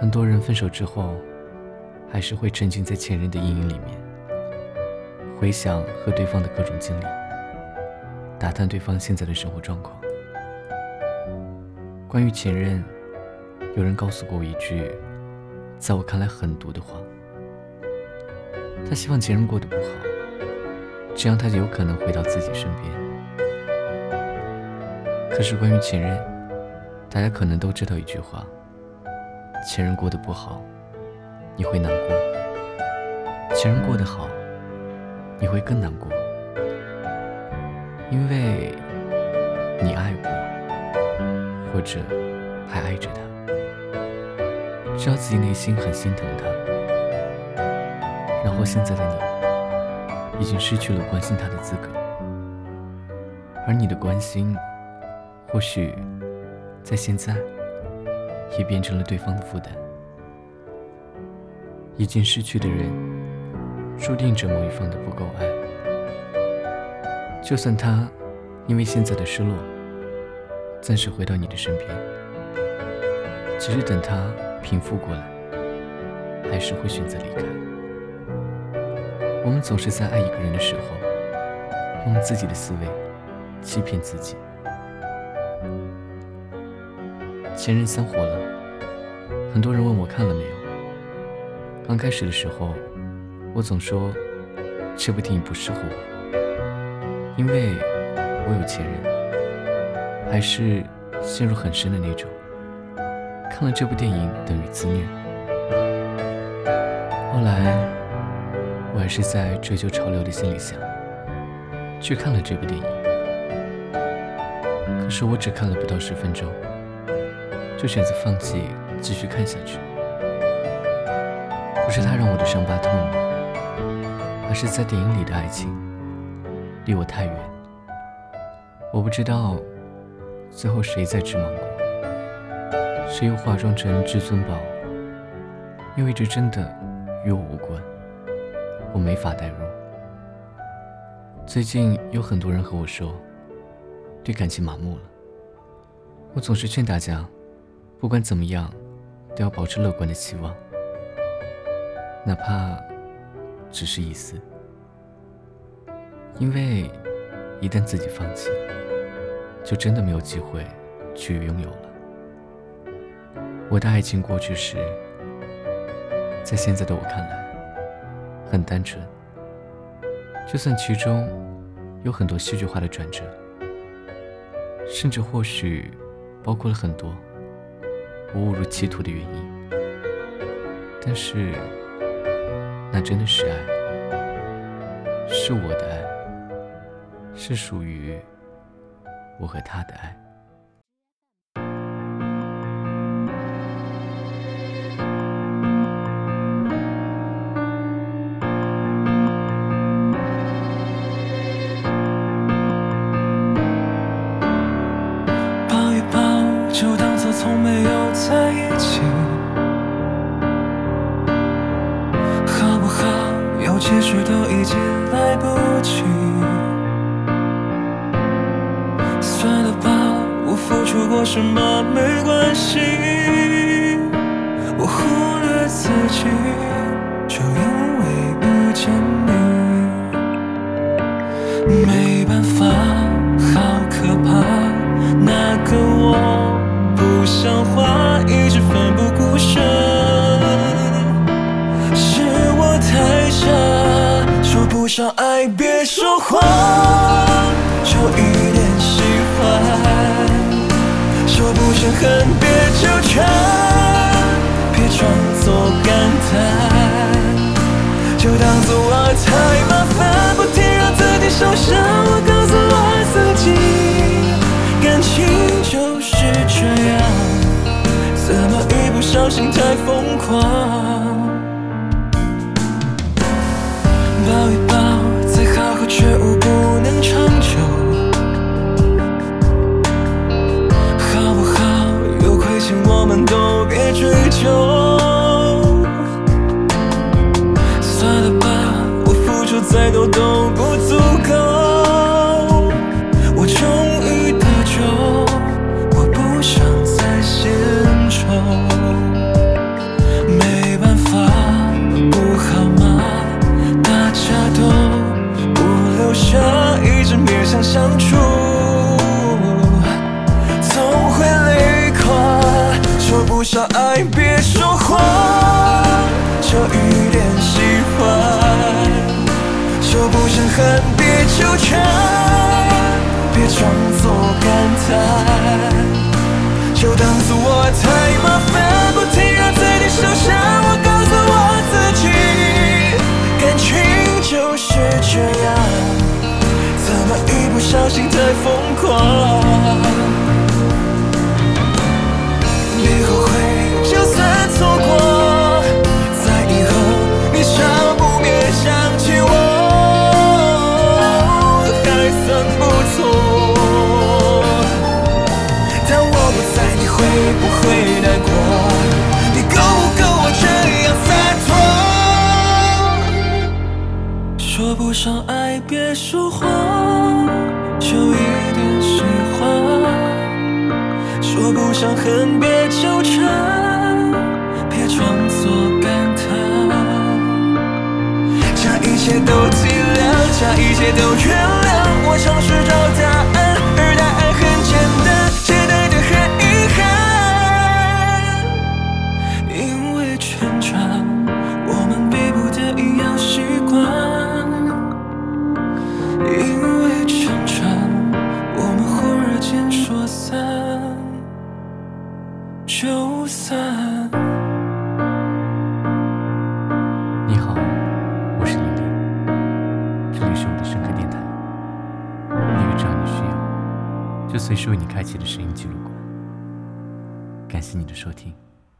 很多人分手之后，还是会沉浸在前任的阴影里面，回想和对方的各种经历，打探对方现在的生活状况。关于前任，有人告诉过我一句，在我看来很毒的话。他希望前任过得不好，这样他就有可能回到自己身边。可是关于前任，大家可能都知道一句话：前任过得不好，你会难过；前任过得好，你会更难过，因为你爱过，或者还爱着他，知道自己内心很心疼他，然后现在的你已经失去了关心他的资格，而你的关心。或许，在现在，也变成了对方的负担。已经失去的人，注定折磨一方的不够爱。就算他因为现在的失落，暂时回到你的身边，其实等他平复过来，还是会选择离开。我们总是在爱一个人的时候，用自己的思维欺骗自己。前任三火了，很多人问我看了没有。刚开始的时候，我总说这部电影不适合我，因为我有前任，还是陷入很深的那种。看了这部电影等于自虐。后来，我还是在追求潮流的心理下，去看了这部电影。可是我只看了不到十分钟。就选择放弃继续看下去，不是他让我的伤疤痛了，而是在电影里的爱情离我太远。我不知道最后谁在吃芒果，谁又化妆成至尊宝，因为这真的与我无关，我没法代入。最近有很多人和我说，对感情麻木了，我总是劝大家。不管怎么样，都要保持乐观的期望，哪怕只是一丝。因为一旦自己放弃，就真的没有机会去拥有了。我的爱情过去时，在现在的我看来，很单纯。就算其中有很多戏剧化的转折，甚至或许包括了很多。我误入歧途的原因，但是那真的是爱，是我的爱，是属于我和他的爱。其实都已经来不及。算了吧，我付出过什么没关系，我忽略自己，就因为遇见你，没办法，好可怕，那个我。不像上爱别说谎，就一点喜欢，说不上恨别纠缠，别装作感叹，就当作我太麻烦，不停让自己受伤，我告诉我自己，感情就是这样。怎么一不小心太疯狂？抱一抱，再好好觉悟不能长久，好不好？有亏欠我们都别追究。爱，别说谎，就一点喜欢。说不上恨，别纠缠，别装作感叹，就当作我太麻烦，不停让自己受伤。我告诉我自己，感情就是这样，怎么一不小心太疯狂？说不上爱，别说谎，就一点喜欢。说不上恨，别纠缠，别装作感叹，将一切都体谅，将一切都原谅。我尝试找答，随时为你开启的声音记录馆。感谢你的收听。